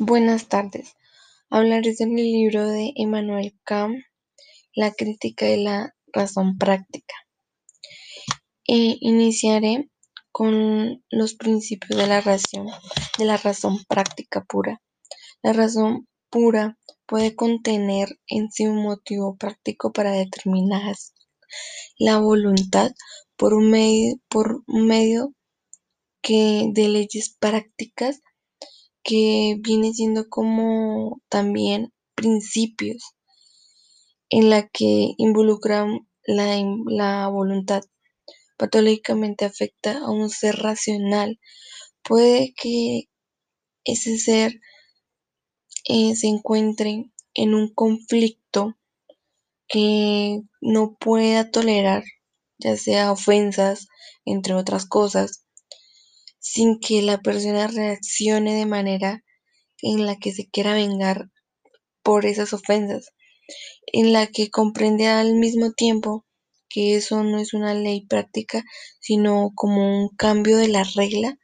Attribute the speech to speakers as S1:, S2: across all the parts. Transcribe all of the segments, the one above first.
S1: Buenas tardes. Hablaré del libro de Immanuel Kant, La crítica de la razón práctica. E iniciaré con los principios de la razón, de la razón práctica pura. La razón pura puede contener en sí un motivo práctico para determinar la voluntad por un medio, por medio que de leyes prácticas que viene siendo como también principios en la que involucran la, la voluntad. Patológicamente afecta a un ser racional. Puede que ese ser eh, se encuentre en un conflicto que no pueda tolerar, ya sea ofensas, entre otras cosas, sin que la persona reaccione de manera en la que se quiera vengar por esas ofensas, en la que comprende al mismo tiempo que eso no es una ley práctica, sino como un cambio de la regla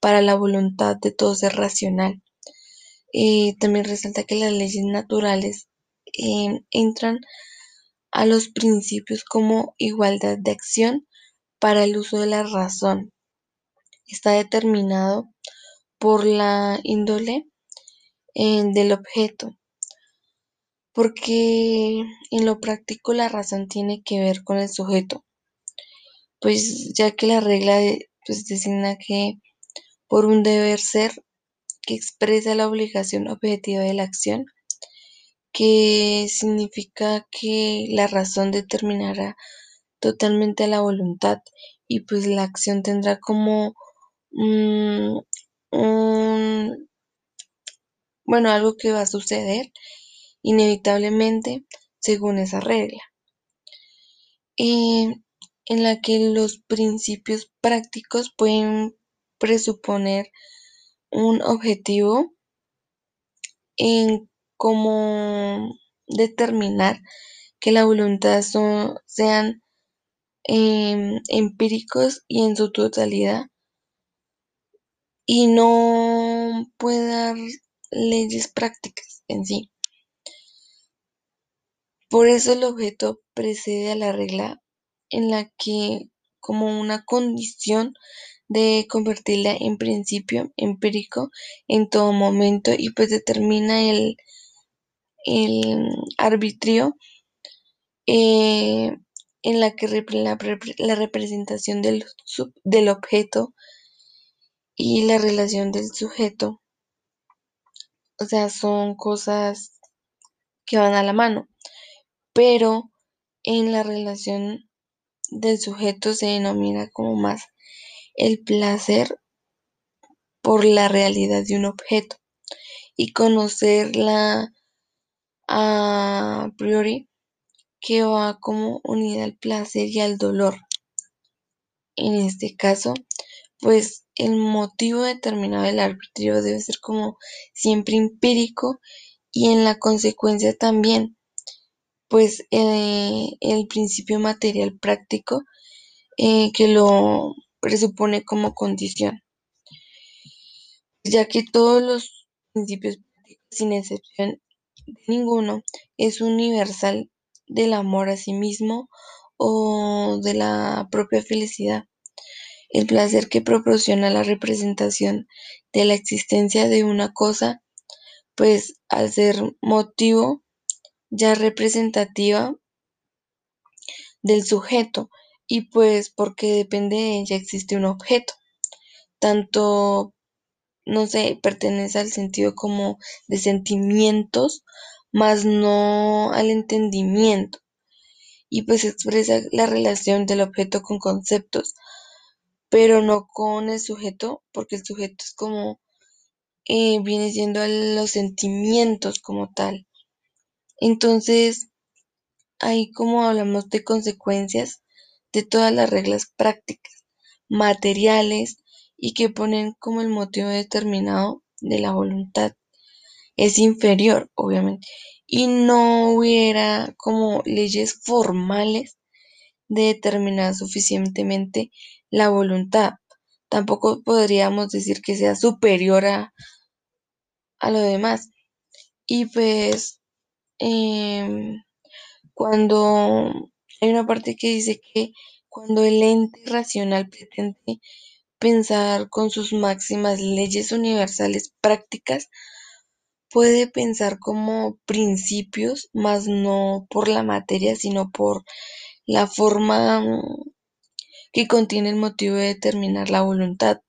S1: para la voluntad de todo ser racional. Eh, también resalta que las leyes naturales eh, entran a los principios como igualdad de acción para el uso de la razón, está determinado por la índole eh, del objeto, porque en lo práctico la razón tiene que ver con el sujeto, pues ya que la regla pues, designa que por un deber ser que expresa la obligación objetiva de la acción, que significa que la razón determinará totalmente la voluntad y pues la acción tendrá como Mm, bueno, algo que va a suceder inevitablemente según esa regla. en la que los principios prácticos pueden presuponer un objetivo en cómo determinar que la voluntad sean em, empíricos y en su totalidad y no puede dar leyes prácticas en sí. Por eso el objeto precede a la regla en la que como una condición de convertirla en principio empírico en todo momento y pues determina el, el arbitrio eh, en la que la, la representación del, del objeto y la relación del sujeto, o sea, son cosas que van a la mano, pero en la relación del sujeto se denomina como más el placer por la realidad de un objeto y conocerla a priori que va como unida al placer y al dolor. En este caso, pues el motivo determinado del arbitrio debe ser como siempre empírico y en la consecuencia también pues eh, el principio material práctico eh, que lo presupone como condición. Ya que todos los principios prácticos sin excepción de ninguno es universal del amor a sí mismo o de la propia felicidad el placer que proporciona la representación de la existencia de una cosa, pues al ser motivo ya representativa del sujeto y pues porque depende de existe un objeto, tanto no sé, pertenece al sentido como de sentimientos, más no al entendimiento. Y pues expresa la relación del objeto con conceptos, pero no con el sujeto, porque el sujeto es como, eh, viene siendo los sentimientos como tal. Entonces, ahí como hablamos de consecuencias de todas las reglas prácticas, materiales y que ponen como el motivo determinado de la voluntad. Es inferior, obviamente, y no hubiera como leyes formales de determinar suficientemente la voluntad. Tampoco podríamos decir que sea superior a, a lo demás. Y pues em, cuando hay una parte que dice que cuando el ente racional pretende pensar con sus máximas leyes universales prácticas, puede pensar como principios, más no por la materia, sino por la forma que contiene el motivo de determinar la voluntad.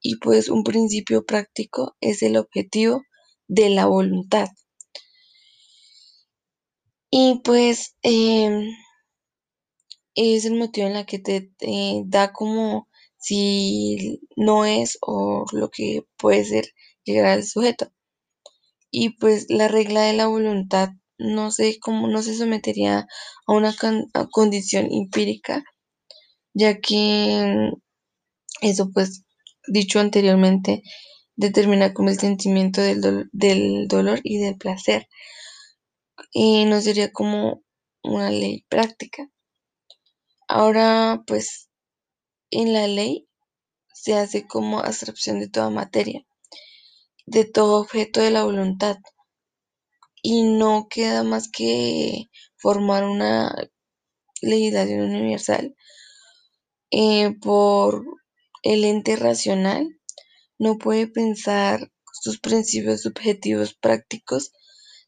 S1: Y pues un principio práctico es el objetivo de la voluntad. Y pues em, es el motivo en la que te da como si no es o lo que puede ser llegar al sujeto. Y pues la regla de la voluntad no sé cómo no se sometería a una condición empírica, ya que eso pues dicho anteriormente determina como el sentimiento del, del dolor y del placer y no sería como una ley práctica. Ahora, pues, en la ley se hace como abstracción de toda materia, de todo objeto de la voluntad, y no queda más que formar una legislación universal eh, por el ente racional. No puede pensar sus principios subjetivos prácticos,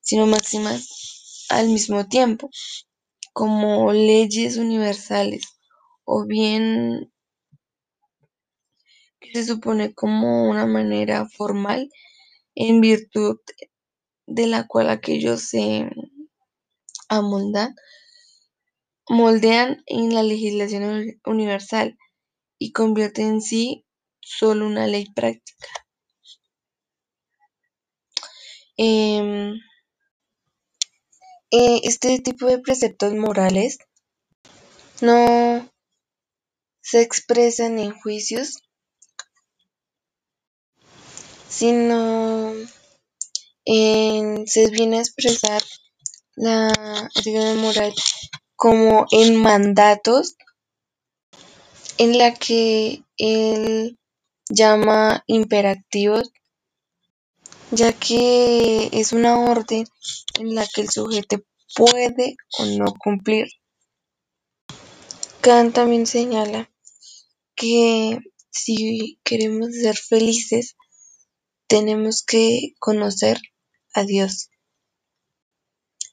S1: sino máximas al mismo tiempo como leyes universales o bien que se supone como una manera formal en virtud de la cual aquellos se amoldan, moldean en la legislación universal y convierten en sí solo una ley práctica. Em, eh, este tipo de preceptos morales no se expresan en juicios, sino en, se viene a expresar la ética moral como en mandatos en la que él llama imperativos ya que es una orden en la que el sujeto puede o no cumplir. Kant también señala que si queremos ser felices, tenemos que conocer a Dios,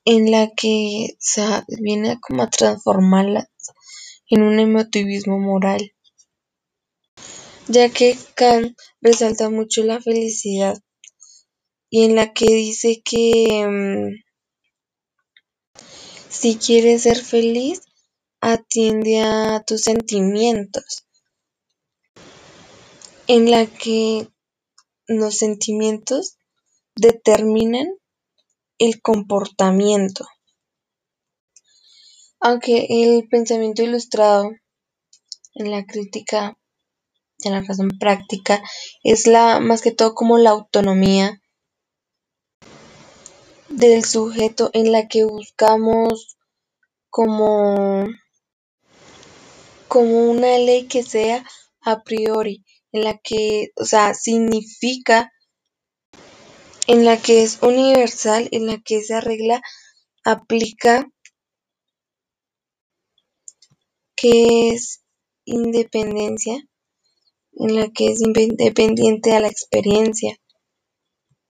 S1: en la que se viene como a transformarla en un emotivismo moral, ya que Kant resalta mucho la felicidad y en la que dice que mm, si quieres ser feliz, atiende a tus sentimientos, en la que los sentimientos determinan el comportamiento. Aunque el pensamiento ilustrado en la crítica de la razón práctica es la más que todo como la autonomía del sujeto en la que buscamos como, como una ley que sea a priori, en la que, o sea, significa, en la que es universal, en la que esa regla aplica, que es independencia, en la que es independiente a la experiencia